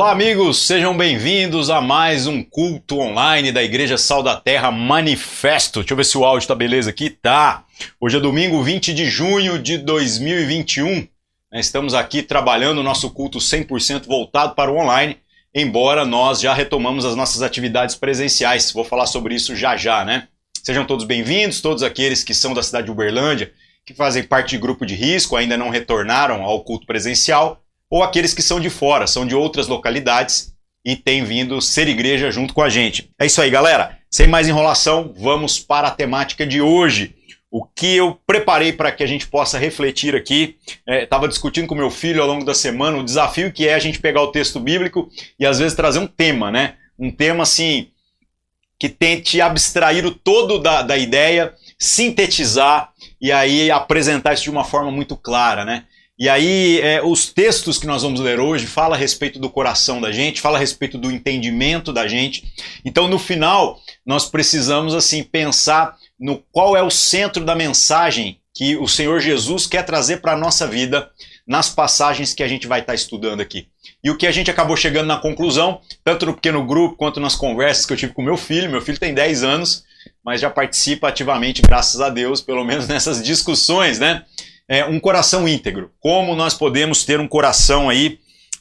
Olá, amigos, sejam bem-vindos a mais um culto online da Igreja Sal da Terra Manifesto. Deixa eu ver se o áudio tá beleza aqui. Tá. Hoje é domingo 20 de junho de 2021. Estamos aqui trabalhando o nosso culto 100% voltado para o online, embora nós já retomamos as nossas atividades presenciais. Vou falar sobre isso já já, né? Sejam todos bem-vindos, todos aqueles que são da cidade de Uberlândia, que fazem parte de grupo de risco, ainda não retornaram ao culto presencial ou aqueles que são de fora, são de outras localidades e têm vindo ser igreja junto com a gente. É isso aí, galera. Sem mais enrolação, vamos para a temática de hoje. O que eu preparei para que a gente possa refletir aqui, estava é, discutindo com meu filho ao longo da semana o desafio que é a gente pegar o texto bíblico e às vezes trazer um tema, né? Um tema assim que tente abstrair o todo da, da ideia, sintetizar e aí apresentar isso de uma forma muito clara, né? E aí, é, os textos que nós vamos ler hoje fala a respeito do coração da gente, fala a respeito do entendimento da gente. Então, no final, nós precisamos assim pensar no qual é o centro da mensagem que o Senhor Jesus quer trazer para a nossa vida nas passagens que a gente vai estar tá estudando aqui. E o que a gente acabou chegando na conclusão, tanto no pequeno grupo quanto nas conversas que eu tive com meu filho, meu filho tem 10 anos, mas já participa ativamente, graças a Deus, pelo menos nessas discussões, né? É, um coração íntegro. Como nós podemos ter um coração aí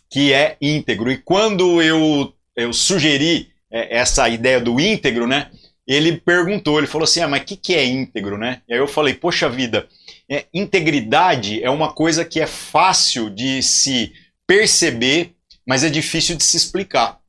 que é íntegro? E quando eu, eu sugeri é, essa ideia do íntegro, né? Ele perguntou, ele falou assim, ah, mas o que, que é íntegro, né? E aí eu falei, poxa vida, é, integridade é uma coisa que é fácil de se perceber, mas é difícil de se explicar.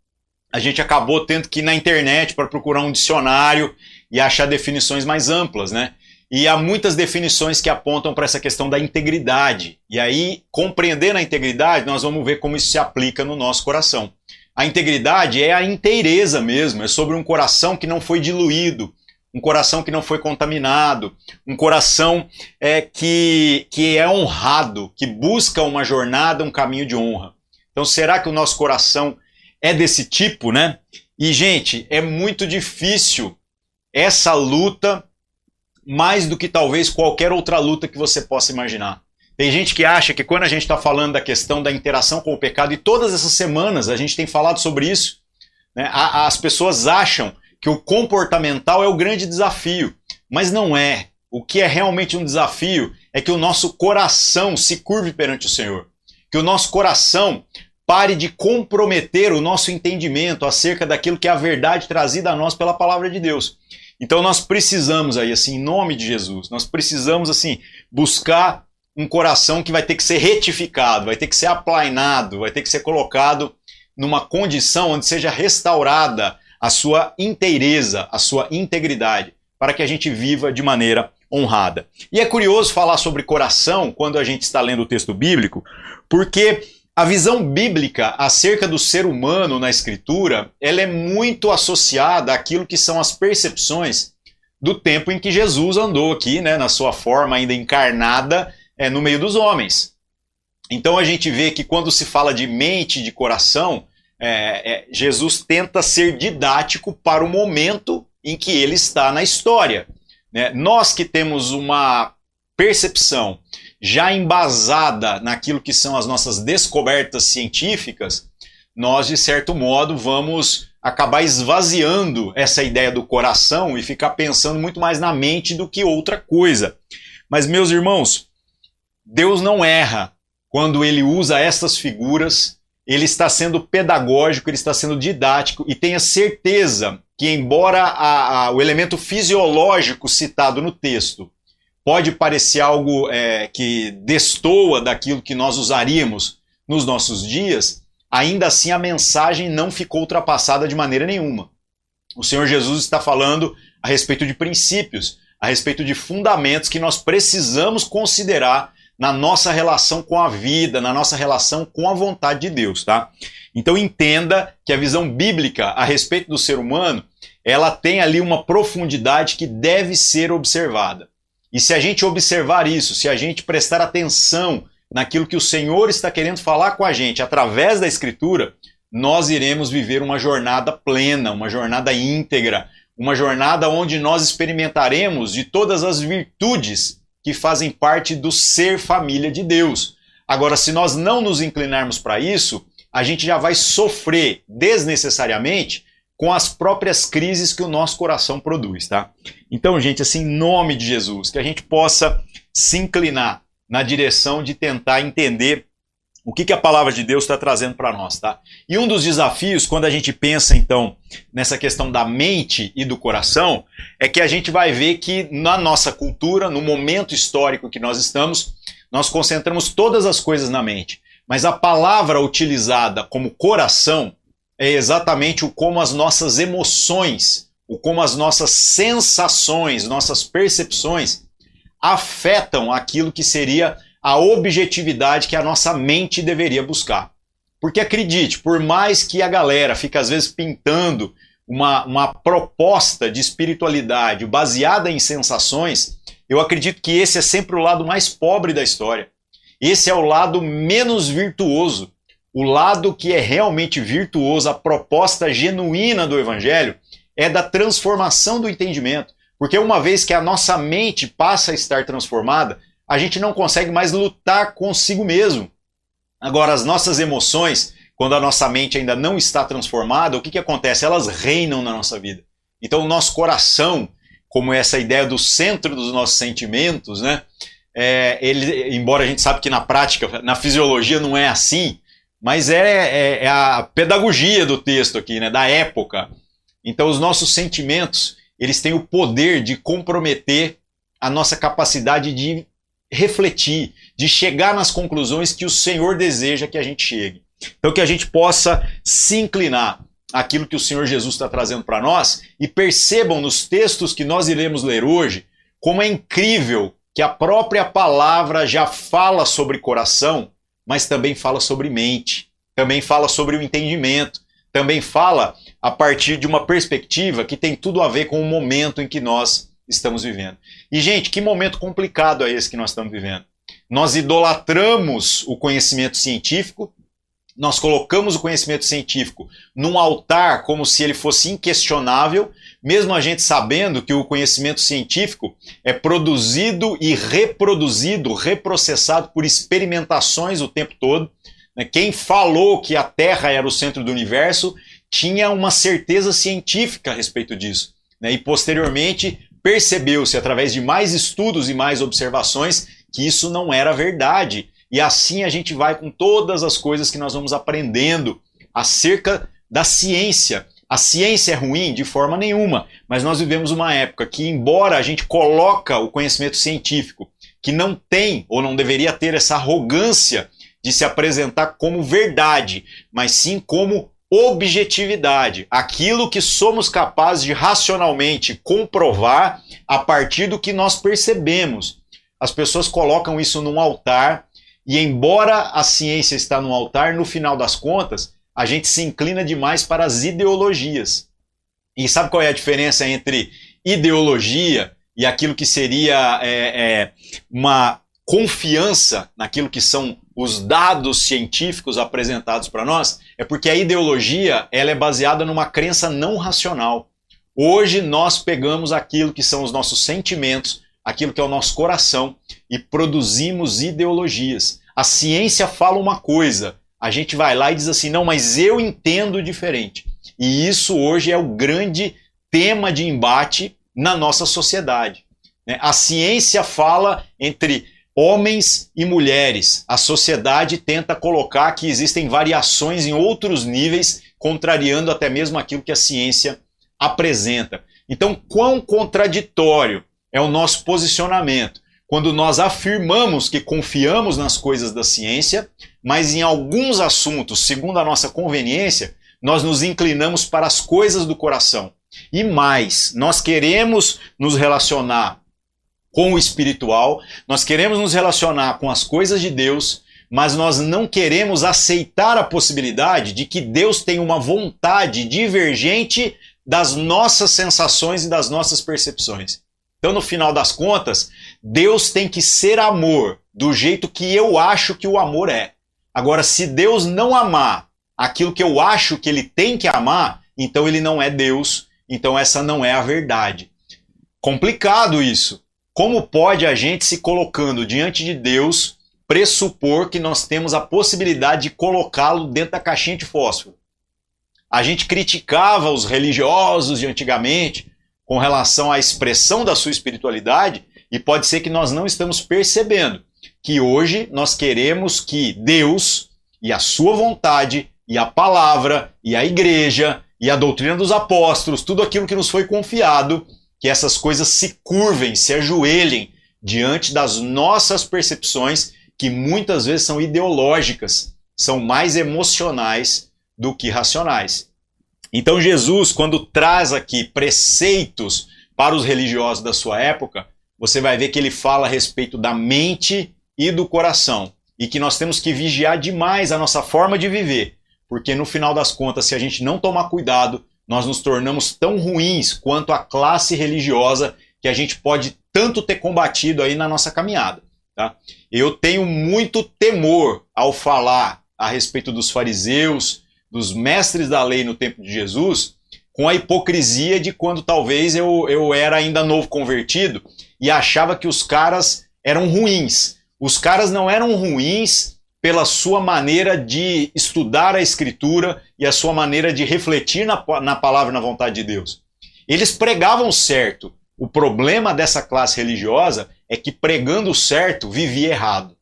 A gente acabou tendo que ir na internet para procurar um dicionário e achar definições mais amplas, né? E há muitas definições que apontam para essa questão da integridade. E aí, compreendendo a integridade, nós vamos ver como isso se aplica no nosso coração. A integridade é a inteireza mesmo, é sobre um coração que não foi diluído, um coração que não foi contaminado, um coração é, que, que é honrado, que busca uma jornada, um caminho de honra. Então, será que o nosso coração é desse tipo, né? E, gente, é muito difícil essa luta mais do que talvez qualquer outra luta que você possa imaginar. Tem gente que acha que quando a gente está falando da questão da interação com o pecado, e todas essas semanas a gente tem falado sobre isso, né, as pessoas acham que o comportamental é o grande desafio, mas não é. O que é realmente um desafio é que o nosso coração se curve perante o Senhor, que o nosso coração pare de comprometer o nosso entendimento acerca daquilo que é a verdade trazida a nós pela palavra de Deus. Então nós precisamos aí, assim, em nome de Jesus, nós precisamos, assim, buscar um coração que vai ter que ser retificado, vai ter que ser aplainado, vai ter que ser colocado numa condição onde seja restaurada a sua inteireza, a sua integridade, para que a gente viva de maneira honrada. E é curioso falar sobre coração quando a gente está lendo o texto bíblico, porque a visão bíblica acerca do ser humano na escritura, ela é muito associada àquilo que são as percepções do tempo em que Jesus andou aqui, né, na sua forma ainda encarnada, é, no meio dos homens. Então a gente vê que quando se fala de mente, de coração, é, é, Jesus tenta ser didático para o momento em que ele está na história. Né? Nós que temos uma percepção já embasada naquilo que são as nossas descobertas científicas, nós, de certo modo, vamos acabar esvaziando essa ideia do coração e ficar pensando muito mais na mente do que outra coisa. Mas, meus irmãos, Deus não erra quando ele usa essas figuras, ele está sendo pedagógico, ele está sendo didático e tenha certeza que, embora a, a, o elemento fisiológico citado no texto pode parecer algo é, que destoa daquilo que nós usaríamos nos nossos dias, ainda assim a mensagem não ficou ultrapassada de maneira nenhuma. O Senhor Jesus está falando a respeito de princípios, a respeito de fundamentos que nós precisamos considerar na nossa relação com a vida, na nossa relação com a vontade de Deus, tá? Então entenda que a visão bíblica a respeito do ser humano, ela tem ali uma profundidade que deve ser observada. E se a gente observar isso, se a gente prestar atenção naquilo que o Senhor está querendo falar com a gente através da Escritura, nós iremos viver uma jornada plena, uma jornada íntegra, uma jornada onde nós experimentaremos de todas as virtudes que fazem parte do ser família de Deus. Agora, se nós não nos inclinarmos para isso, a gente já vai sofrer desnecessariamente com as próprias crises que o nosso coração produz, tá? Então, gente, assim, em nome de Jesus, que a gente possa se inclinar na direção de tentar entender o que, que a palavra de Deus está trazendo para nós, tá? E um dos desafios, quando a gente pensa, então, nessa questão da mente e do coração, é que a gente vai ver que na nossa cultura, no momento histórico que nós estamos, nós concentramos todas as coisas na mente. Mas a palavra utilizada como coração é exatamente o como as nossas emoções, o como as nossas sensações, nossas percepções afetam aquilo que seria a objetividade que a nossa mente deveria buscar. Porque acredite, por mais que a galera fique às vezes pintando uma, uma proposta de espiritualidade baseada em sensações, eu acredito que esse é sempre o lado mais pobre da história. Esse é o lado menos virtuoso. O lado que é realmente virtuoso, a proposta genuína do Evangelho, é da transformação do entendimento. Porque uma vez que a nossa mente passa a estar transformada, a gente não consegue mais lutar consigo mesmo. Agora, as nossas emoções, quando a nossa mente ainda não está transformada, o que, que acontece? Elas reinam na nossa vida. Então, o nosso coração, como essa ideia do centro dos nossos sentimentos, né? É, ele, embora a gente sabe que na prática, na fisiologia não é assim, mas é, é, é, a pedagogia do texto aqui, né, da época. Então, os nossos sentimentos, eles têm o poder de comprometer a nossa capacidade de refletir, de chegar nas conclusões que o Senhor deseja que a gente chegue. Então, que a gente possa se inclinar aquilo que o Senhor Jesus está trazendo para nós e percebam nos textos que nós iremos ler hoje como é incrível que a própria palavra já fala sobre coração, mas também fala sobre mente, também fala sobre o entendimento, também fala a partir de uma perspectiva que tem tudo a ver com o momento em que nós estamos vivendo. E, gente, que momento complicado é esse que nós estamos vivendo. Nós idolatramos o conhecimento científico, nós colocamos o conhecimento científico num altar como se ele fosse inquestionável, mesmo a gente sabendo que o conhecimento científico é produzido e reproduzido, reprocessado por experimentações o tempo todo. Né? Quem falou que a Terra era o centro do universo tinha uma certeza científica a respeito disso. Né? E posteriormente percebeu-se através de mais estudos e mais observações que isso não era verdade. E assim a gente vai com todas as coisas que nós vamos aprendendo acerca da ciência. A ciência é ruim de forma nenhuma, mas nós vivemos uma época que, embora a gente coloca o conhecimento científico, que não tem ou não deveria ter essa arrogância de se apresentar como verdade, mas sim como objetividade, aquilo que somos capazes de racionalmente comprovar a partir do que nós percebemos. As pessoas colocam isso num altar e embora a ciência está no altar, no final das contas, a gente se inclina demais para as ideologias. E sabe qual é a diferença entre ideologia e aquilo que seria é, é, uma confiança naquilo que são os dados científicos apresentados para nós? É porque a ideologia ela é baseada numa crença não racional. Hoje nós pegamos aquilo que são os nossos sentimentos, aquilo que é o nosso coração e produzimos ideologias. A ciência fala uma coisa, a gente vai lá e diz assim: não, mas eu entendo diferente. E isso hoje é o grande tema de embate na nossa sociedade. Né? A ciência fala entre homens e mulheres. A sociedade tenta colocar que existem variações em outros níveis, contrariando até mesmo aquilo que a ciência apresenta. Então, quão contraditório é o nosso posicionamento quando nós afirmamos que confiamos nas coisas da ciência, mas em alguns assuntos, segundo a nossa conveniência, nós nos inclinamos para as coisas do coração. E mais, nós queremos nos relacionar com o espiritual, nós queremos nos relacionar com as coisas de Deus, mas nós não queremos aceitar a possibilidade de que Deus tem uma vontade divergente das nossas sensações e das nossas percepções. Então, no final das contas, Deus tem que ser amor do jeito que eu acho que o amor é. Agora, se Deus não amar aquilo que eu acho que ele tem que amar, então ele não é Deus, então essa não é a verdade. Complicado isso. Como pode a gente se colocando diante de Deus pressupor que nós temos a possibilidade de colocá-lo dentro da caixinha de fósforo. A gente criticava os religiosos de antigamente com relação à expressão da sua espiritualidade e pode ser que nós não estamos percebendo que hoje nós queremos que Deus e a sua vontade e a palavra e a igreja e a doutrina dos apóstolos, tudo aquilo que nos foi confiado, que essas coisas se curvem, se ajoelhem diante das nossas percepções, que muitas vezes são ideológicas, são mais emocionais do que racionais. Então, Jesus, quando traz aqui preceitos para os religiosos da sua época, você vai ver que ele fala a respeito da mente e do coração. E que nós temos que vigiar demais a nossa forma de viver. Porque no final das contas, se a gente não tomar cuidado, nós nos tornamos tão ruins quanto a classe religiosa que a gente pode tanto ter combatido aí na nossa caminhada. Tá? Eu tenho muito temor ao falar a respeito dos fariseus, dos mestres da lei no tempo de Jesus, com a hipocrisia de quando talvez eu, eu era ainda novo convertido e achava que os caras eram ruins. Os caras não eram ruins pela sua maneira de estudar a Escritura e a sua maneira de refletir na, na palavra e na vontade de Deus. Eles pregavam certo. O problema dessa classe religiosa é que pregando certo vivia errado.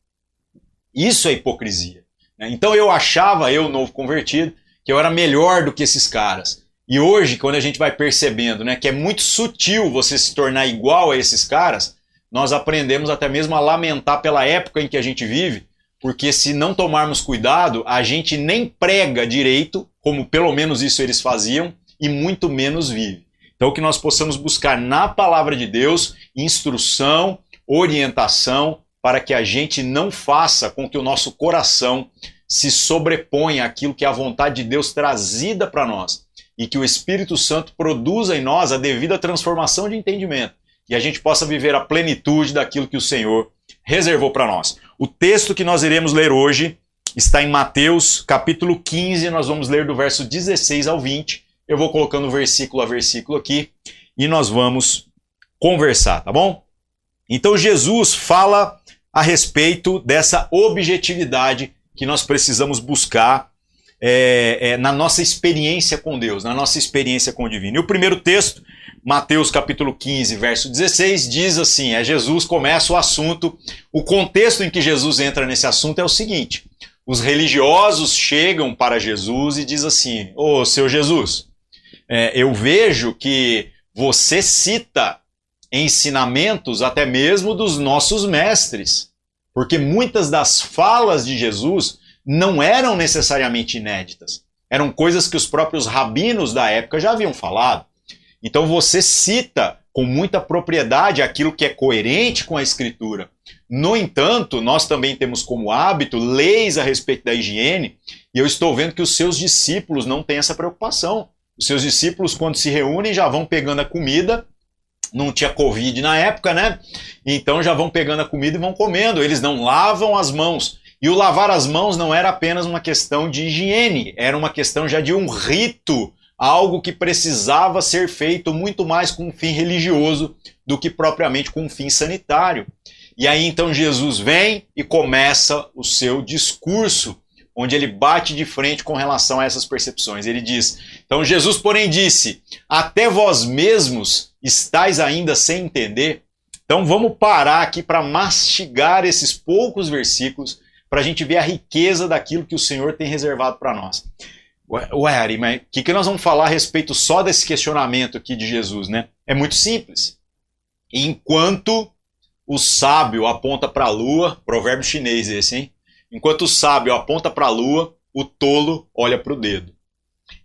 Isso é hipocrisia. Né? Então eu achava, eu novo convertido, que eu era melhor do que esses caras. E hoje, quando a gente vai percebendo né, que é muito sutil você se tornar igual a esses caras, nós aprendemos até mesmo a lamentar pela época em que a gente vive, porque se não tomarmos cuidado, a gente nem prega direito, como pelo menos isso eles faziam, e muito menos vive. Então, que nós possamos buscar na palavra de Deus instrução, orientação, para que a gente não faça com que o nosso coração se sobreponha àquilo que é a vontade de Deus trazida para nós e que o Espírito Santo produza em nós a devida transformação de entendimento e a gente possa viver a plenitude daquilo que o Senhor reservou para nós. O texto que nós iremos ler hoje está em Mateus, capítulo 15, nós vamos ler do verso 16 ao 20. Eu vou colocando versículo a versículo aqui e nós vamos conversar, tá bom? Então Jesus fala a respeito dessa objetividade que nós precisamos buscar é, é, na nossa experiência com Deus, na nossa experiência com o divino. E o primeiro texto, Mateus capítulo 15, verso 16, diz assim: é Jesus começa o assunto. O contexto em que Jesus entra nesse assunto é o seguinte: os religiosos chegam para Jesus e diz assim: Ô seu Jesus, é, eu vejo que você cita ensinamentos até mesmo dos nossos mestres, porque muitas das falas de Jesus não eram necessariamente inéditas. Eram coisas que os próprios rabinos da época já haviam falado. Então você cita com muita propriedade aquilo que é coerente com a escritura. No entanto, nós também temos como hábito leis a respeito da higiene, e eu estou vendo que os seus discípulos não têm essa preocupação. Os seus discípulos, quando se reúnem, já vão pegando a comida. Não tinha Covid na época, né? Então já vão pegando a comida e vão comendo. Eles não lavam as mãos. E o lavar as mãos não era apenas uma questão de higiene, era uma questão já de um rito, algo que precisava ser feito muito mais com um fim religioso do que propriamente com um fim sanitário. E aí então Jesus vem e começa o seu discurso, onde ele bate de frente com relação a essas percepções. Ele diz: Então Jesus, porém, disse: Até vós mesmos estáis ainda sem entender. Então vamos parar aqui para mastigar esses poucos versículos para a gente ver a riqueza daquilo que o Senhor tem reservado para nós. Ué, Ari, mas o que, que nós vamos falar a respeito só desse questionamento aqui de Jesus, né? É muito simples. Enquanto o sábio aponta para a lua, provérbio chinês esse, hein? Enquanto o sábio aponta para a lua, o tolo olha para o dedo.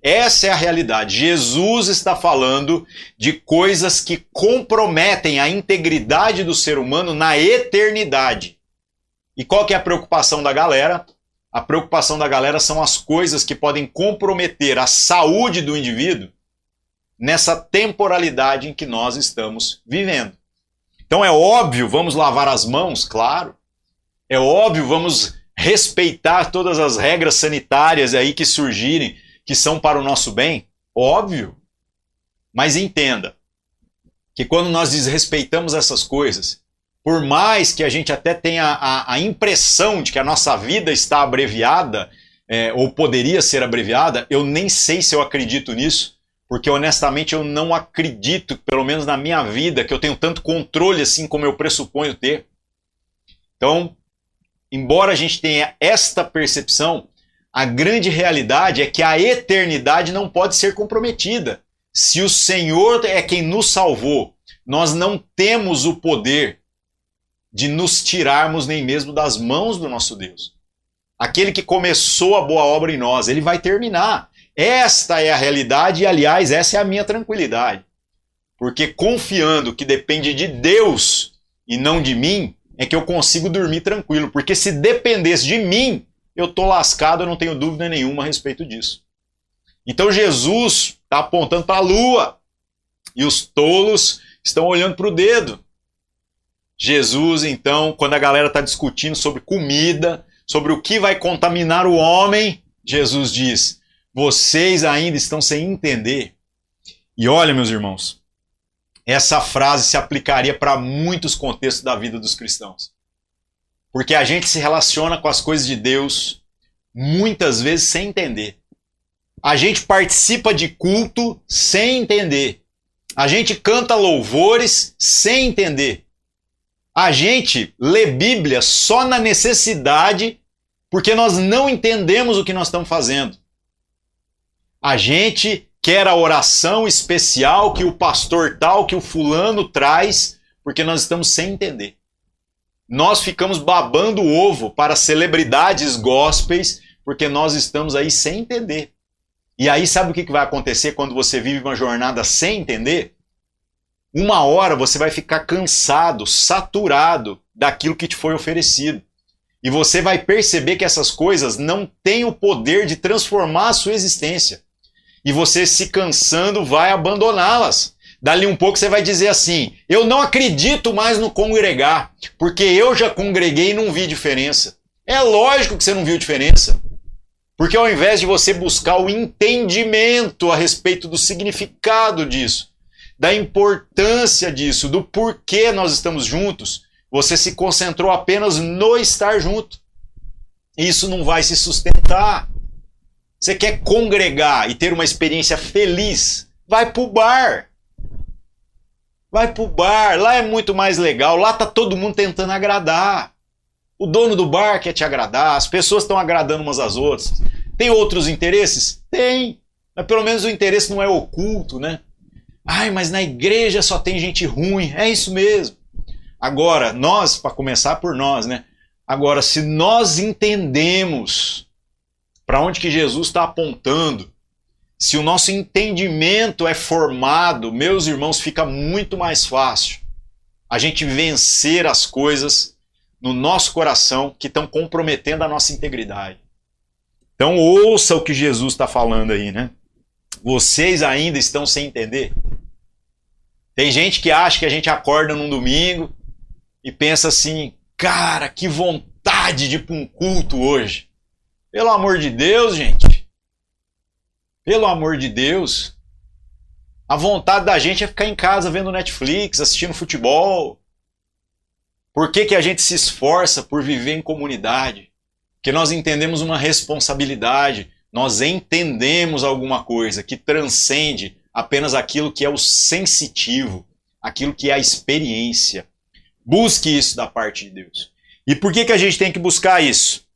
Essa é a realidade. Jesus está falando de coisas que comprometem a integridade do ser humano na eternidade. E qual que é a preocupação da galera? A preocupação da galera são as coisas que podem comprometer a saúde do indivíduo nessa temporalidade em que nós estamos vivendo. Então é óbvio, vamos lavar as mãos, claro. É óbvio, vamos respeitar todas as regras sanitárias aí que surgirem, que são para o nosso bem, óbvio. Mas entenda que quando nós desrespeitamos essas coisas, por mais que a gente até tenha a, a impressão de que a nossa vida está abreviada, é, ou poderia ser abreviada, eu nem sei se eu acredito nisso, porque honestamente eu não acredito, pelo menos na minha vida, que eu tenho tanto controle assim como eu pressuponho ter. Então, embora a gente tenha esta percepção, a grande realidade é que a eternidade não pode ser comprometida. Se o Senhor é quem nos salvou, nós não temos o poder de nos tirarmos nem mesmo das mãos do nosso Deus. Aquele que começou a boa obra em nós, ele vai terminar. Esta é a realidade e, aliás, essa é a minha tranquilidade. Porque confiando que depende de Deus e não de mim, é que eu consigo dormir tranquilo. Porque se dependesse de mim, eu tô lascado, eu não tenho dúvida nenhuma a respeito disso. Então Jesus está apontando para a lua e os tolos estão olhando para o dedo. Jesus, então, quando a galera está discutindo sobre comida, sobre o que vai contaminar o homem, Jesus diz: vocês ainda estão sem entender. E olha, meus irmãos, essa frase se aplicaria para muitos contextos da vida dos cristãos. Porque a gente se relaciona com as coisas de Deus muitas vezes sem entender. A gente participa de culto sem entender. A gente canta louvores sem entender. A gente lê Bíblia só na necessidade porque nós não entendemos o que nós estamos fazendo. A gente quer a oração especial que o pastor tal, que o fulano traz, porque nós estamos sem entender nós ficamos babando o ovo para celebridades gospels porque nós estamos aí sem entender. E aí, sabe o que vai acontecer quando você vive uma jornada sem entender? Uma hora você vai ficar cansado, saturado daquilo que te foi oferecido. E você vai perceber que essas coisas não têm o poder de transformar a sua existência. E você, se cansando, vai abandoná-las. Dali um pouco você vai dizer assim: eu não acredito mais no congregar, porque eu já congreguei e não vi diferença. É lógico que você não viu diferença. Porque ao invés de você buscar o entendimento a respeito do significado disso, da importância disso, do porquê nós estamos juntos, você se concentrou apenas no estar junto. Isso não vai se sustentar. Você quer congregar e ter uma experiência feliz? Vai para o bar. Vai pro bar, lá é muito mais legal, lá tá todo mundo tentando agradar. O dono do bar quer te agradar, as pessoas estão agradando umas às outras. Tem outros interesses? Tem. Mas pelo menos o interesse não é oculto, né? Ai, mas na igreja só tem gente ruim. É isso mesmo. Agora, nós, para começar por nós, né? Agora, se nós entendemos para onde que Jesus está apontando, se o nosso entendimento é formado, meus irmãos, fica muito mais fácil a gente vencer as coisas no nosso coração que estão comprometendo a nossa integridade. Então ouça o que Jesus está falando aí, né? Vocês ainda estão sem entender? Tem gente que acha que a gente acorda num domingo e pensa assim, cara, que vontade de ir para um culto hoje. Pelo amor de Deus, gente. Pelo amor de Deus. A vontade da gente é ficar em casa vendo Netflix, assistindo futebol. Por que, que a gente se esforça por viver em comunidade? Porque nós entendemos uma responsabilidade, nós entendemos alguma coisa que transcende apenas aquilo que é o sensitivo, aquilo que é a experiência. Busque isso da parte de Deus. E por que, que a gente tem que buscar isso?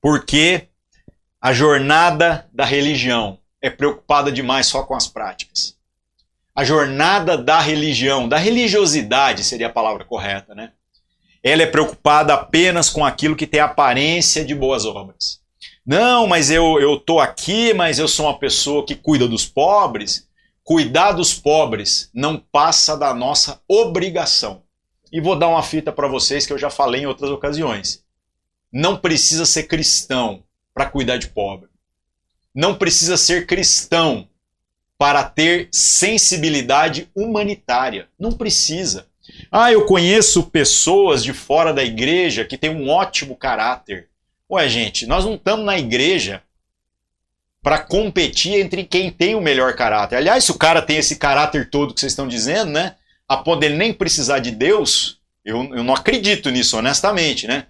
Porque a jornada da religião é preocupada demais só com as práticas. A jornada da religião, da religiosidade seria a palavra correta, né? Ela é preocupada apenas com aquilo que tem aparência de boas obras. Não, mas eu eu tô aqui, mas eu sou uma pessoa que cuida dos pobres. Cuidar dos pobres não passa da nossa obrigação. E vou dar uma fita para vocês que eu já falei em outras ocasiões. Não precisa ser cristão para cuidar de pobre. Não precisa ser cristão para ter sensibilidade humanitária. Não precisa. Ah, eu conheço pessoas de fora da igreja que têm um ótimo caráter. Ué, gente, nós não estamos na igreja para competir entre quem tem o melhor caráter. Aliás, se o cara tem esse caráter todo que vocês estão dizendo, né? A dele nem precisar de Deus, Eu, eu não acredito nisso, honestamente, né?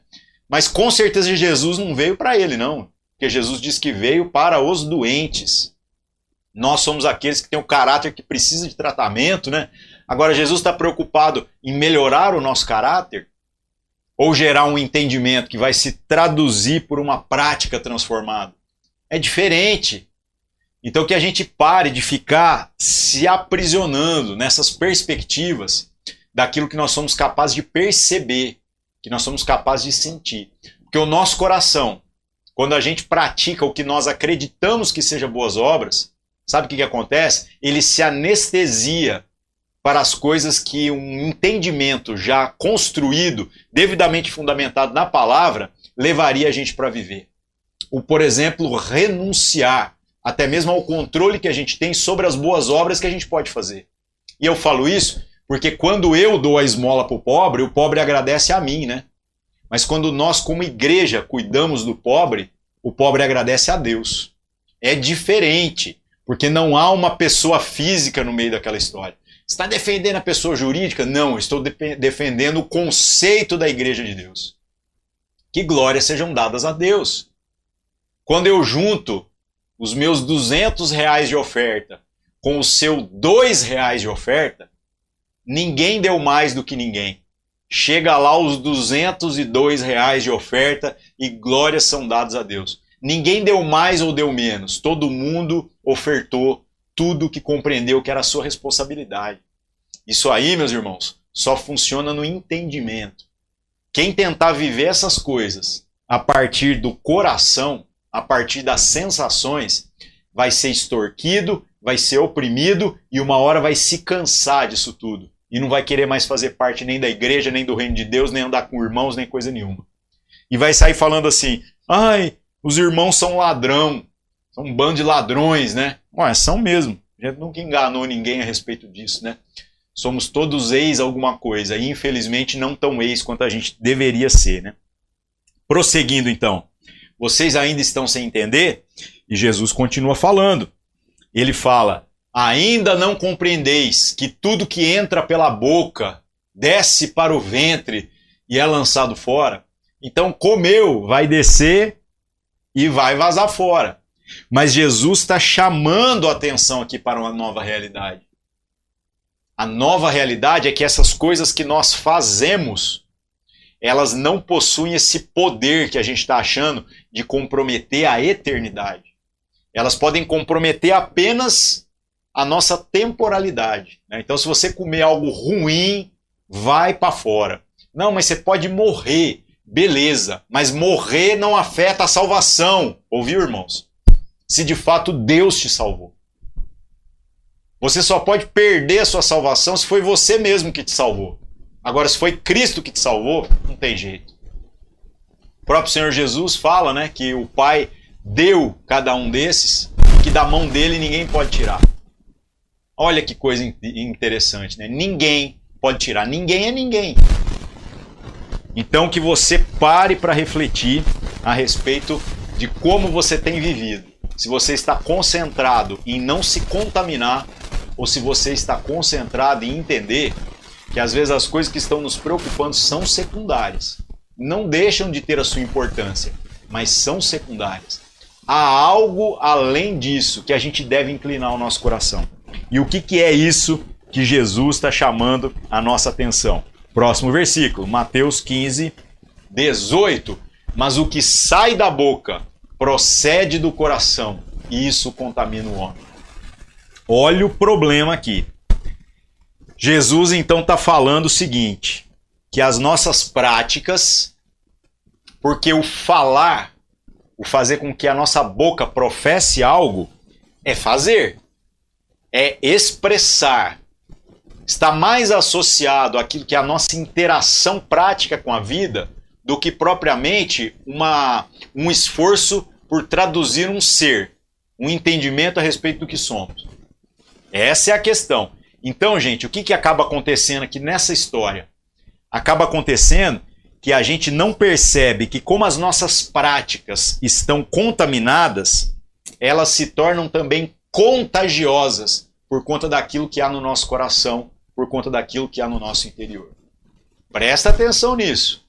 Mas com certeza Jesus não veio para ele, não. Porque Jesus diz que veio para os doentes. Nós somos aqueles que têm o caráter que precisa de tratamento, né? Agora, Jesus está preocupado em melhorar o nosso caráter? Ou gerar um entendimento que vai se traduzir por uma prática transformada? É diferente. Então, que a gente pare de ficar se aprisionando nessas perspectivas daquilo que nós somos capazes de perceber, que nós somos capazes de sentir. Porque o nosso coração, quando a gente pratica o que nós acreditamos que seja boas obras, sabe o que, que acontece? Ele se anestesia para as coisas que um entendimento já construído, devidamente fundamentado na palavra, levaria a gente para viver. O, por exemplo, renunciar até mesmo ao controle que a gente tem sobre as boas obras que a gente pode fazer. E eu falo isso porque quando eu dou a esmola para o pobre, o pobre agradece a mim, né? Mas quando nós, como igreja, cuidamos do pobre, o pobre agradece a Deus. É diferente, porque não há uma pessoa física no meio daquela história. Está defendendo a pessoa jurídica? Não, estou de defendendo o conceito da igreja de Deus. Que glórias sejam dadas a Deus. Quando eu junto os meus 200 reais de oferta com o seu 2 reais de oferta, ninguém deu mais do que ninguém. Chega lá os 202 reais de oferta e glórias são dadas a Deus. Ninguém deu mais ou deu menos. Todo mundo ofertou tudo que compreendeu que era sua responsabilidade. Isso aí, meus irmãos, só funciona no entendimento. Quem tentar viver essas coisas a partir do coração, a partir das sensações, vai ser extorquido, vai ser oprimido e uma hora vai se cansar disso tudo. E não vai querer mais fazer parte nem da igreja, nem do reino de Deus, nem andar com irmãos, nem coisa nenhuma. E vai sair falando assim: ai, os irmãos são ladrão, são um bando de ladrões, né? Ué, são mesmo. A gente nunca enganou ninguém a respeito disso, né? Somos todos ex alguma coisa e infelizmente não tão ex quanto a gente deveria ser, né? Prosseguindo então. Vocês ainda estão sem entender? E Jesus continua falando. Ele fala: Ainda não compreendeis que tudo que entra pela boca desce para o ventre e é lançado fora? Então, comeu, vai descer e vai vazar fora. Mas Jesus está chamando a atenção aqui para uma nova realidade. A nova realidade é que essas coisas que nós fazemos, elas não possuem esse poder que a gente está achando de comprometer a eternidade. Elas podem comprometer apenas a nossa temporalidade. Né? Então, se você comer algo ruim, vai para fora. Não, mas você pode morrer. Beleza, mas morrer não afeta a salvação. Ouviu, irmãos? Se de fato Deus te salvou. Você só pode perder a sua salvação se foi você mesmo que te salvou. Agora, se foi Cristo que te salvou, não tem jeito. O próprio Senhor Jesus fala né, que o Pai deu cada um desses, que da mão dele ninguém pode tirar. Olha que coisa interessante, né? Ninguém pode tirar. Ninguém é ninguém. Então que você pare para refletir a respeito de como você tem vivido se você está concentrado em não se contaminar ou se você está concentrado em entender que às vezes as coisas que estão nos preocupando são secundárias. Não deixam de ter a sua importância, mas são secundárias. Há algo além disso que a gente deve inclinar o nosso coração. E o que, que é isso que Jesus está chamando a nossa atenção? Próximo versículo, Mateus 15, 18. Mas o que sai da boca procede do coração e isso contamina o homem. Olha o problema aqui. Jesus então está falando o seguinte: que as nossas práticas, porque o falar, o fazer com que a nossa boca professe algo, é fazer, é expressar, está mais associado àquilo que é a nossa interação prática com a vida do que propriamente uma, um esforço por traduzir um ser, um entendimento a respeito do que somos. Essa é a questão. Então, gente, o que, que acaba acontecendo aqui nessa história? Acaba acontecendo que a gente não percebe que, como as nossas práticas estão contaminadas, elas se tornam também contagiosas por conta daquilo que há no nosso coração, por conta daquilo que há no nosso interior. Presta atenção nisso.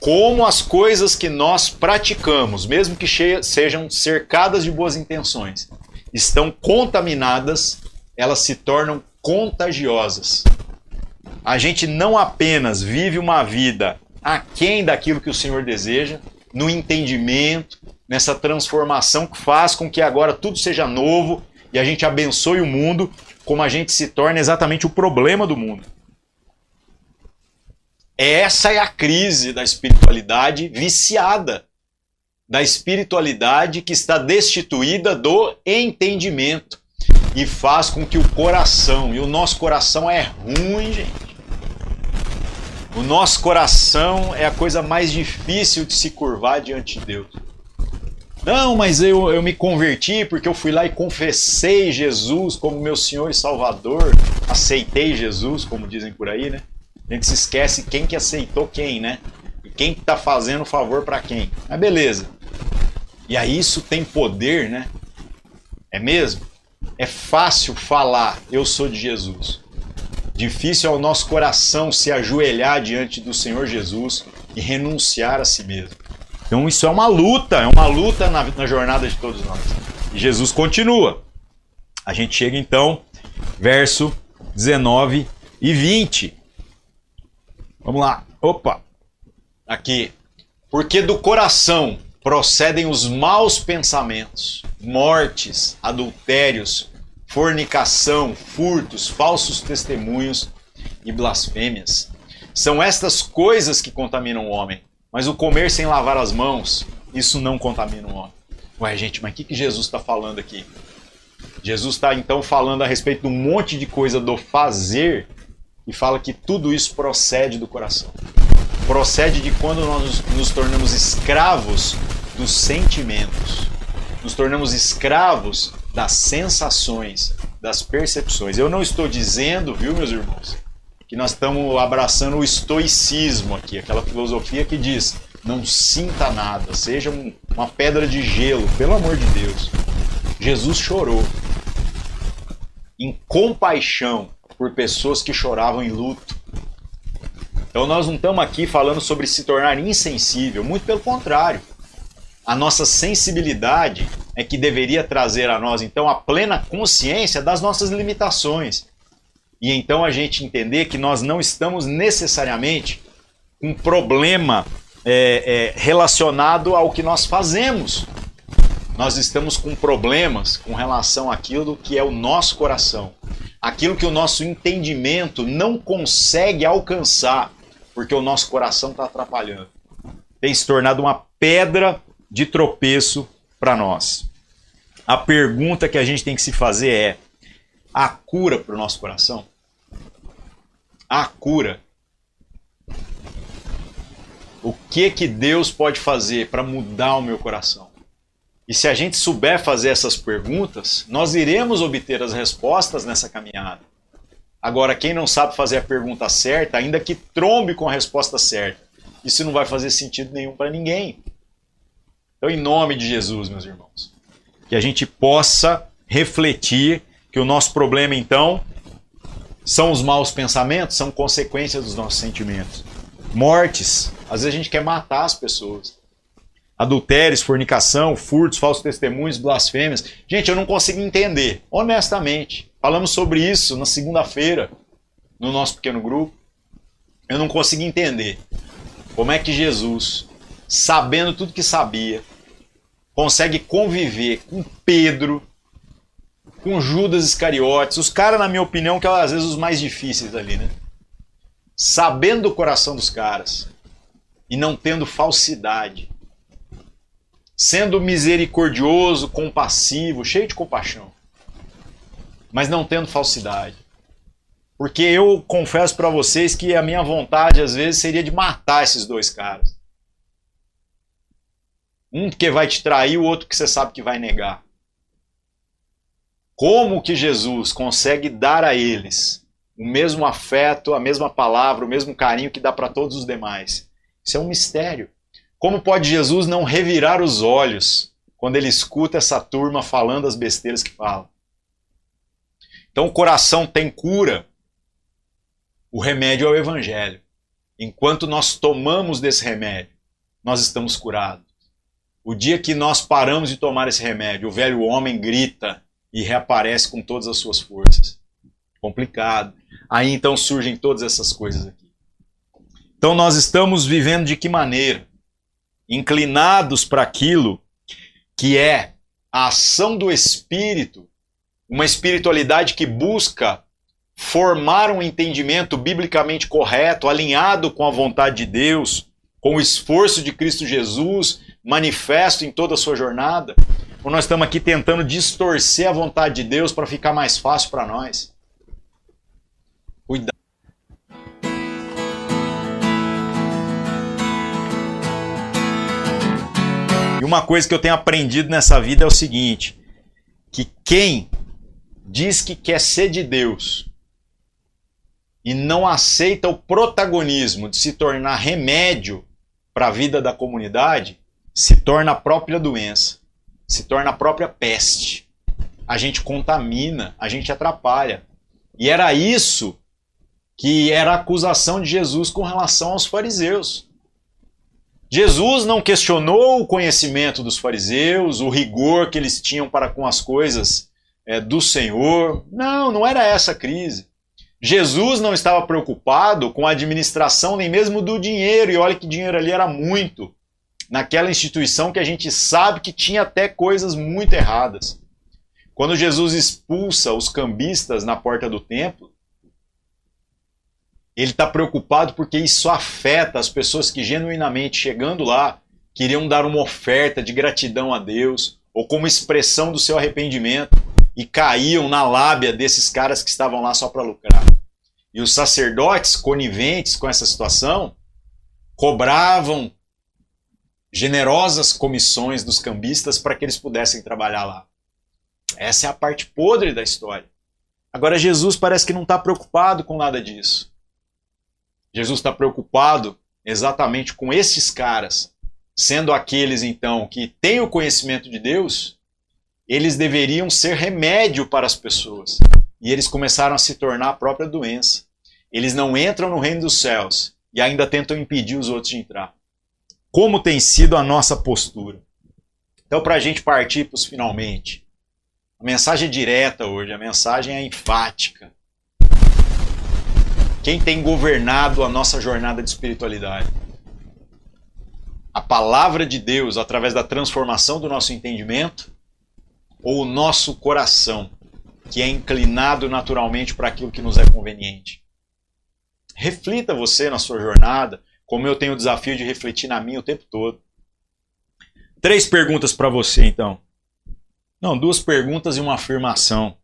Como as coisas que nós praticamos, mesmo que sejam cercadas de boas intenções, estão contaminadas, elas se tornam contagiosas. A gente não apenas vive uma vida aquém daquilo que o Senhor deseja, no entendimento, nessa transformação que faz com que agora tudo seja novo e a gente abençoe o mundo, como a gente se torna exatamente o problema do mundo. Essa é a crise da espiritualidade viciada, da espiritualidade que está destituída do entendimento e faz com que o coração, e o nosso coração é ruim, gente o nosso coração é a coisa mais difícil de se curvar diante de Deus. Não, mas eu, eu me converti porque eu fui lá e confessei Jesus como meu Senhor e Salvador. Aceitei Jesus, como dizem por aí, né? A gente se esquece quem que aceitou quem, né? E quem que tá fazendo favor para quem. Mas beleza. E aí isso tem poder, né? É mesmo? É fácil falar, eu sou de Jesus. Difícil é o nosso coração se ajoelhar diante do Senhor Jesus e renunciar a si mesmo. Então isso é uma luta, é uma luta na, na jornada de todos nós. E Jesus continua. A gente chega então, verso 19 e 20. Vamos lá. Opa! Aqui. Porque do coração procedem os maus pensamentos, mortes, adultérios, fornicação, furtos, falsos testemunhos e blasfêmias. São estas coisas que contaminam o homem. Mas o comer sem lavar as mãos, isso não contamina o homem. Ué, gente, mas o que, que Jesus está falando aqui? Jesus está então falando a respeito de um monte de coisa do fazer e fala que tudo isso procede do coração. Procede de quando nós nos tornamos escravos dos sentimentos. Nos tornamos escravos das sensações, das percepções. Eu não estou dizendo, viu, meus irmãos, que nós estamos abraçando o estoicismo aqui, aquela filosofia que diz: não sinta nada, seja um, uma pedra de gelo, pelo amor de Deus. Jesus chorou em compaixão por pessoas que choravam em luto. Então nós não estamos aqui falando sobre se tornar insensível, muito pelo contrário. A nossa sensibilidade é que deveria trazer a nós, então, a plena consciência das nossas limitações. E então a gente entender que nós não estamos necessariamente um problema é, é, relacionado ao que nós fazemos. Nós estamos com problemas com relação àquilo que é o nosso coração, aquilo que o nosso entendimento não consegue alcançar, porque o nosso coração está atrapalhando. Tem se tornado uma pedra de tropeço para nós. A pergunta que a gente tem que se fazer é: a cura para o nosso coração? A cura. O que que Deus pode fazer para mudar o meu coração? E se a gente souber fazer essas perguntas, nós iremos obter as respostas nessa caminhada. Agora, quem não sabe fazer a pergunta certa, ainda que trombe com a resposta certa, isso não vai fazer sentido nenhum para ninguém. Então, em nome de Jesus, meus irmãos, que a gente possa refletir que o nosso problema, então, são os maus pensamentos, são consequências dos nossos sentimentos. Mortes, às vezes a gente quer matar as pessoas. Adultérios, fornicação, furtos, falsos testemunhos, blasfêmias. Gente, eu não consigo entender, honestamente. Falamos sobre isso na segunda-feira, no nosso pequeno grupo. Eu não consigo entender como é que Jesus, sabendo tudo que sabia, consegue conviver com Pedro, com Judas Iscariotes, os caras, na minha opinião, que é às vezes os mais difíceis ali, né? Sabendo o coração dos caras e não tendo falsidade, sendo misericordioso, compassivo, cheio de compaixão, mas não tendo falsidade. Porque eu confesso para vocês que a minha vontade às vezes seria de matar esses dois caras. Um que vai te trair, o outro que você sabe que vai negar. Como que Jesus consegue dar a eles o mesmo afeto, a mesma palavra, o mesmo carinho que dá para todos os demais? Isso é um mistério. Como pode Jesus não revirar os olhos quando ele escuta essa turma falando as besteiras que fala? Então o coração tem cura. O remédio é o evangelho. enquanto nós tomamos desse remédio, nós estamos curados. O dia que nós paramos de tomar esse remédio, o velho homem grita e reaparece com todas as suas forças. Complicado. Aí então surgem todas essas coisas aqui. Então nós estamos vivendo de que maneira? Inclinados para aquilo que é a ação do Espírito, uma espiritualidade que busca formar um entendimento biblicamente correto, alinhado com a vontade de Deus, com o esforço de Cristo Jesus manifesto em toda a sua jornada? Ou nós estamos aqui tentando distorcer a vontade de Deus para ficar mais fácil para nós? Cuidado. Uma coisa que eu tenho aprendido nessa vida é o seguinte: que quem diz que quer ser de Deus e não aceita o protagonismo de se tornar remédio para a vida da comunidade, se torna a própria doença, se torna a própria peste. A gente contamina, a gente atrapalha. E era isso que era a acusação de Jesus com relação aos fariseus. Jesus não questionou o conhecimento dos fariseus, o rigor que eles tinham para com as coisas é, do Senhor. Não, não era essa a crise. Jesus não estava preocupado com a administração nem mesmo do dinheiro, e olha que dinheiro ali era muito naquela instituição que a gente sabe que tinha até coisas muito erradas. Quando Jesus expulsa os cambistas na porta do templo, ele está preocupado porque isso afeta as pessoas que genuinamente chegando lá queriam dar uma oferta de gratidão a Deus ou como expressão do seu arrependimento e caíam na lábia desses caras que estavam lá só para lucrar. E os sacerdotes coniventes com essa situação cobravam generosas comissões dos cambistas para que eles pudessem trabalhar lá. Essa é a parte podre da história. Agora, Jesus parece que não está preocupado com nada disso. Jesus está preocupado exatamente com esses caras, sendo aqueles então que têm o conhecimento de Deus, eles deveriam ser remédio para as pessoas. E eles começaram a se tornar a própria doença. Eles não entram no reino dos céus e ainda tentam impedir os outros de entrar como tem sido a nossa postura. Então, para a gente partir para os finalmente, a mensagem é direta hoje, a mensagem é enfática. Quem tem governado a nossa jornada de espiritualidade? A palavra de Deus através da transformação do nosso entendimento ou o nosso coração, que é inclinado naturalmente para aquilo que nos é conveniente? Reflita você na sua jornada, como eu tenho o desafio de refletir na minha o tempo todo. Três perguntas para você, então. Não, duas perguntas e uma afirmação.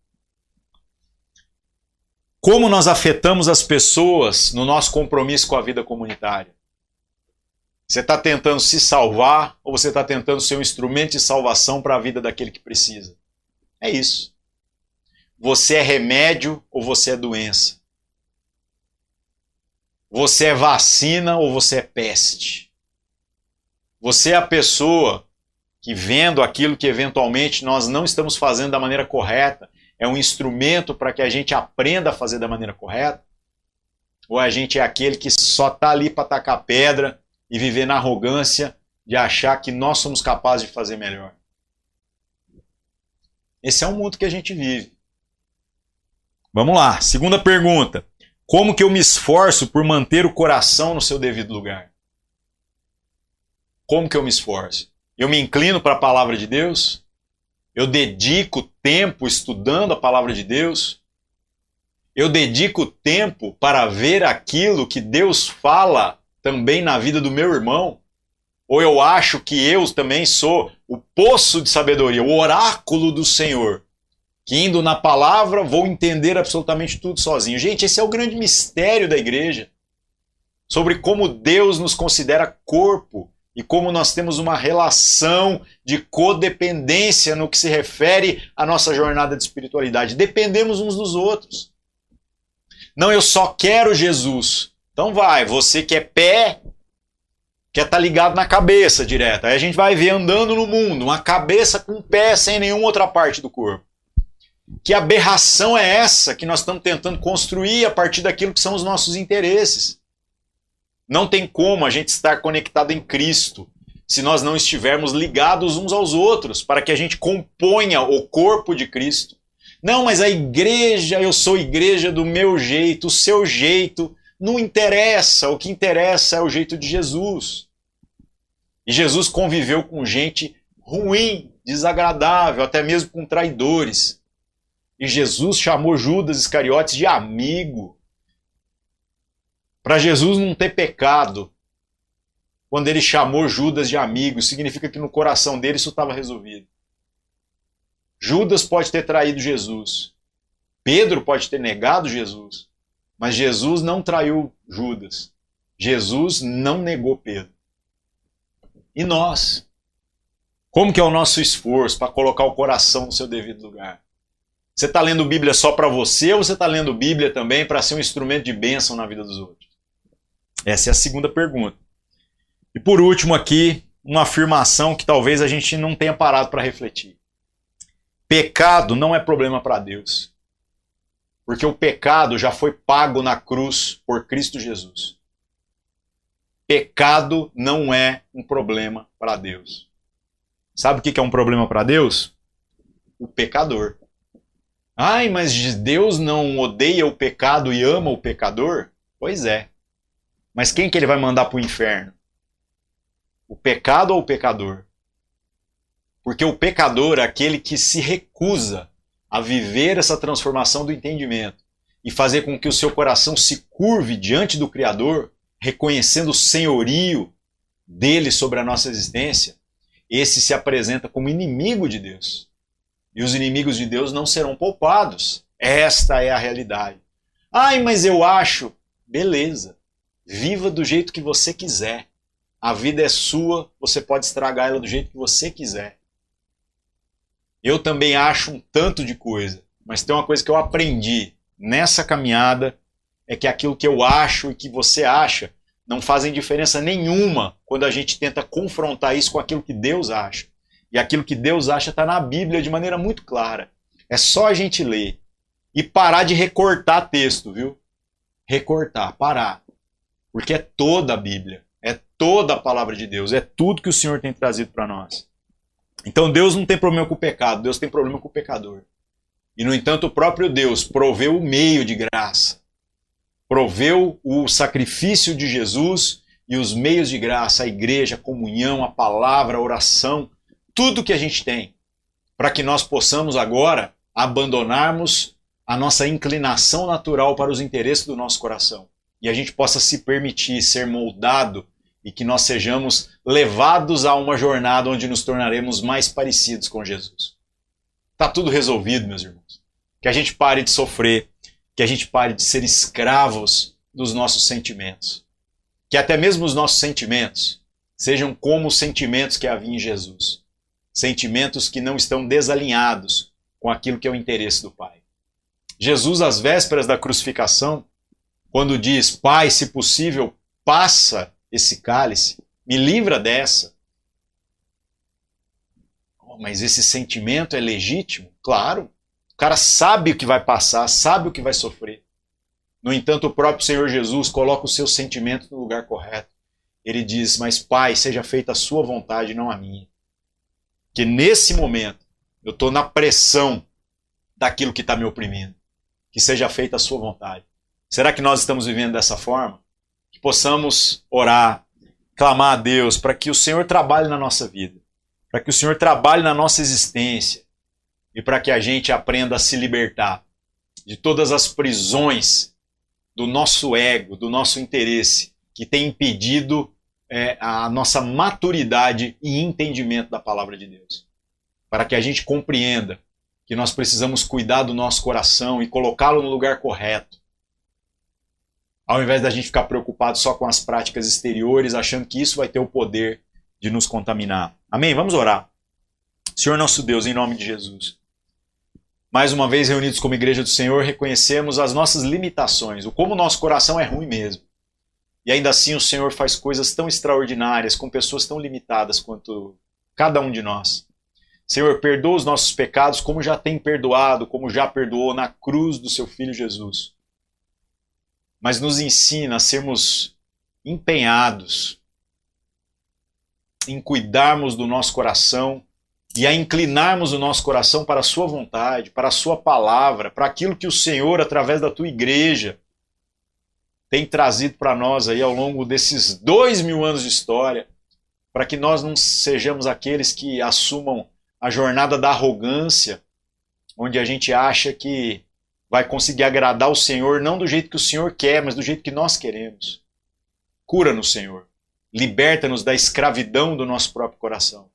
Como nós afetamos as pessoas no nosso compromisso com a vida comunitária? Você está tentando se salvar ou você está tentando ser um instrumento de salvação para a vida daquele que precisa? É isso. Você é remédio ou você é doença? Você é vacina ou você é peste? Você é a pessoa que, vendo aquilo que eventualmente nós não estamos fazendo da maneira correta, é um instrumento para que a gente aprenda a fazer da maneira correta? Ou a gente é aquele que só está ali para tacar pedra e viver na arrogância de achar que nós somos capazes de fazer melhor? Esse é o mundo que a gente vive. Vamos lá, segunda pergunta. Como que eu me esforço por manter o coração no seu devido lugar? Como que eu me esforço? Eu me inclino para a palavra de Deus? Eu dedico tempo estudando a palavra de Deus? Eu dedico tempo para ver aquilo que Deus fala também na vida do meu irmão? Ou eu acho que eu também sou o poço de sabedoria, o oráculo do Senhor? que indo na palavra vou entender absolutamente tudo sozinho. Gente, esse é o grande mistério da igreja. Sobre como Deus nos considera corpo e como nós temos uma relação de codependência no que se refere à nossa jornada de espiritualidade. Dependemos uns dos outros. Não, eu só quero Jesus. Então vai, você que é pé, quer estar tá ligado na cabeça direto. Aí a gente vai ver andando no mundo, uma cabeça com pé sem nenhuma outra parte do corpo. Que aberração é essa que nós estamos tentando construir a partir daquilo que são os nossos interesses? Não tem como a gente estar conectado em Cristo se nós não estivermos ligados uns aos outros, para que a gente componha o corpo de Cristo. Não, mas a igreja, eu sou igreja do meu jeito, o seu jeito, não interessa. O que interessa é o jeito de Jesus. E Jesus conviveu com gente ruim, desagradável, até mesmo com traidores. E Jesus chamou Judas Iscariotes de amigo. Para Jesus não ter pecado, quando ele chamou Judas de amigo, significa que no coração dele isso estava resolvido. Judas pode ter traído Jesus. Pedro pode ter negado Jesus. Mas Jesus não traiu Judas. Jesus não negou Pedro. E nós? Como que é o nosso esforço para colocar o coração no seu devido lugar? Você está lendo Bíblia só para você ou você está lendo Bíblia também para ser um instrumento de bênção na vida dos outros? Essa é a segunda pergunta. E por último aqui, uma afirmação que talvez a gente não tenha parado para refletir. Pecado não é problema para Deus. Porque o pecado já foi pago na cruz por Cristo Jesus. Pecado não é um problema para Deus. Sabe o que é um problema para Deus? O pecador. Ai, mas Deus não odeia o pecado e ama o pecador? Pois é. Mas quem que ele vai mandar para o inferno? O pecado ou o pecador? Porque o pecador é aquele que se recusa a viver essa transformação do entendimento e fazer com que o seu coração se curve diante do Criador, reconhecendo o senhorio dele sobre a nossa existência, esse se apresenta como inimigo de Deus. E os inimigos de Deus não serão poupados. Esta é a realidade. Ai, mas eu acho. Beleza. Viva do jeito que você quiser. A vida é sua, você pode estragar ela do jeito que você quiser. Eu também acho um tanto de coisa, mas tem uma coisa que eu aprendi nessa caminhada é que aquilo que eu acho e que você acha não fazem diferença nenhuma quando a gente tenta confrontar isso com aquilo que Deus acha. E aquilo que Deus acha está na Bíblia de maneira muito clara. É só a gente ler e parar de recortar texto, viu? Recortar, parar. Porque é toda a Bíblia toda a palavra de Deus, é tudo que o Senhor tem trazido para nós. Então Deus não tem problema com o pecado, Deus tem problema com o pecador. E no entanto, o próprio Deus proveu o meio de graça, proveu o sacrifício de Jesus e os meios de graça, a igreja, a comunhão, a palavra, a oração, tudo que a gente tem, para que nós possamos agora abandonarmos a nossa inclinação natural para os interesses do nosso coração e a gente possa se permitir ser moldado e que nós sejamos levados a uma jornada onde nos tornaremos mais parecidos com Jesus. Está tudo resolvido, meus irmãos. Que a gente pare de sofrer, que a gente pare de ser escravos dos nossos sentimentos. Que até mesmo os nossos sentimentos sejam como os sentimentos que havia em Jesus. Sentimentos que não estão desalinhados com aquilo que é o interesse do Pai. Jesus, às vésperas da crucificação, quando diz: Pai, se possível, passa esse cálice, me livra dessa. Oh, mas esse sentimento é legítimo? Claro. O cara sabe o que vai passar, sabe o que vai sofrer. No entanto, o próprio Senhor Jesus coloca o seu sentimento no lugar correto. Ele diz: Mas, Pai, seja feita a sua vontade, não a minha. Que nesse momento eu estou na pressão daquilo que está me oprimindo. Que seja feita a sua vontade. Será que nós estamos vivendo dessa forma? que possamos orar, clamar a Deus para que o Senhor trabalhe na nossa vida, para que o Senhor trabalhe na nossa existência e para que a gente aprenda a se libertar de todas as prisões do nosso ego, do nosso interesse, que tem impedido é, a nossa maturidade e entendimento da palavra de Deus. Para que a gente compreenda que nós precisamos cuidar do nosso coração e colocá-lo no lugar correto ao invés da gente ficar preocupado só com as práticas exteriores, achando que isso vai ter o poder de nos contaminar. Amém? Vamos orar. Senhor nosso Deus, em nome de Jesus. Mais uma vez reunidos como igreja do Senhor, reconhecemos as nossas limitações, o como nosso coração é ruim mesmo. E ainda assim o Senhor faz coisas tão extraordinárias com pessoas tão limitadas quanto cada um de nós. Senhor, perdoa os nossos pecados como já tem perdoado, como já perdoou na cruz do seu filho Jesus mas nos ensina a sermos empenhados em cuidarmos do nosso coração e a inclinarmos o nosso coração para a Sua vontade, para a Sua palavra, para aquilo que o Senhor, através da Tua igreja, tem trazido para nós aí ao longo desses dois mil anos de história, para que nós não sejamos aqueles que assumam a jornada da arrogância, onde a gente acha que vai conseguir agradar o Senhor não do jeito que o Senhor quer, mas do jeito que nós queremos. Cura-nos, Senhor. Liberta-nos da escravidão do nosso próprio coração.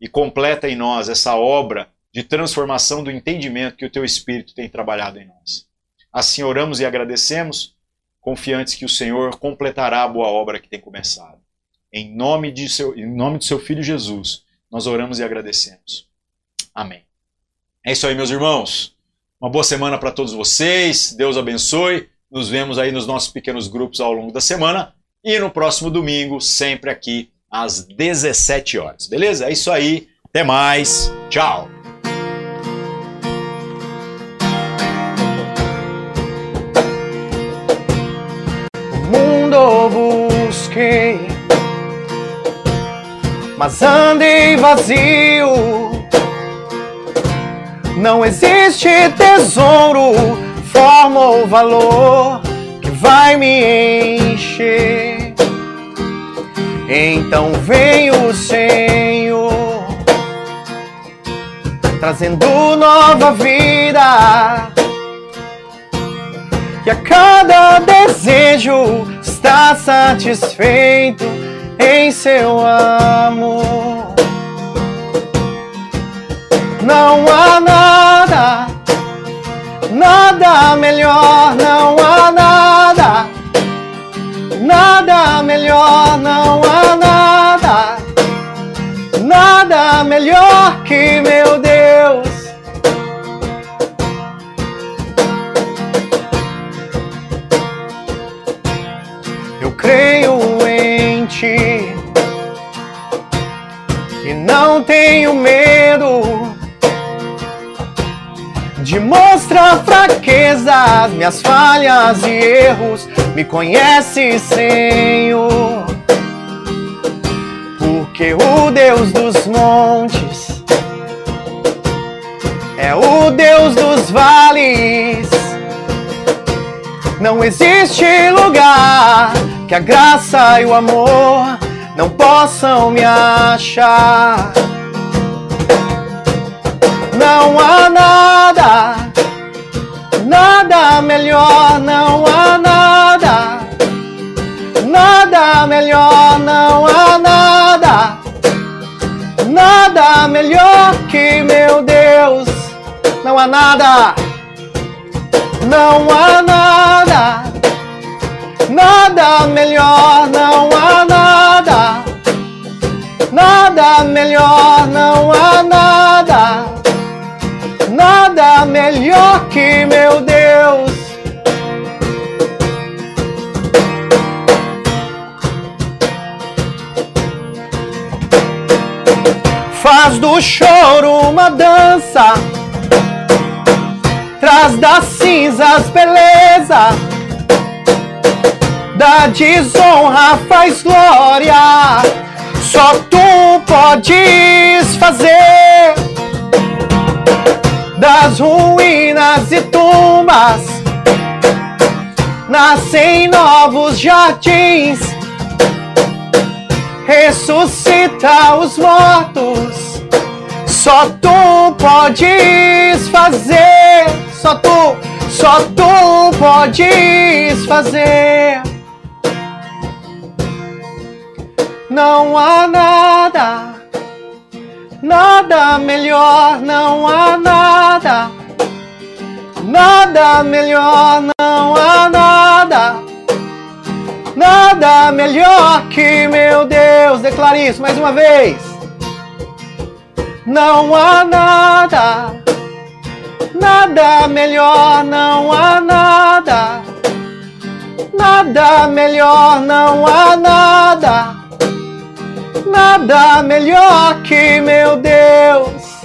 E completa em nós essa obra de transformação do entendimento que o Teu Espírito tem trabalhado em nós. Assim oramos e agradecemos, confiantes que o Senhor completará a boa obra que tem começado. Em nome, de seu, em nome do Seu Filho Jesus, nós oramos e agradecemos. Amém. É isso aí, meus irmãos. Uma boa semana para todos vocês. Deus abençoe. Nos vemos aí nos nossos pequenos grupos ao longo da semana e no próximo domingo, sempre aqui às 17 horas. Beleza? É isso aí. Até mais. Tchau. Busquei, mas andei vazio. Não existe tesouro, forma ou valor que vai me encher. Então vem o Senhor, trazendo nova vida. E a cada desejo está satisfeito em seu amor. Não há nada, nada melhor, não há nada, nada melhor, não há nada, nada melhor que meu fraquezas, minhas falhas e erros. Me conhece, Senhor, porque o Deus dos montes é o Deus dos vales. Não existe lugar que a graça e o amor não possam me achar. Não há nada, melhor, não há nada, nada melhor, não há nada, nada melhor que meu Deus, não há nada, não há nada, nada melhor, não há nada, nada melhor, não há nada. Nada melhor que meu Deus. Faz do choro uma dança, traz das cinzas beleza, da desonra faz glória. Só tu podes fazer das ruínas e tumbas nascem novos jardins, ressuscita os mortos. Só tu podes fazer, só tu, só tu podes fazer. Não há nada Nada melhor, não há nada. Nada melhor, não há nada. Nada melhor que meu Deus. Declare isso mais uma vez. Não há nada. Nada melhor, não há nada. Nada melhor, não há nada nada melhor que meu Deus.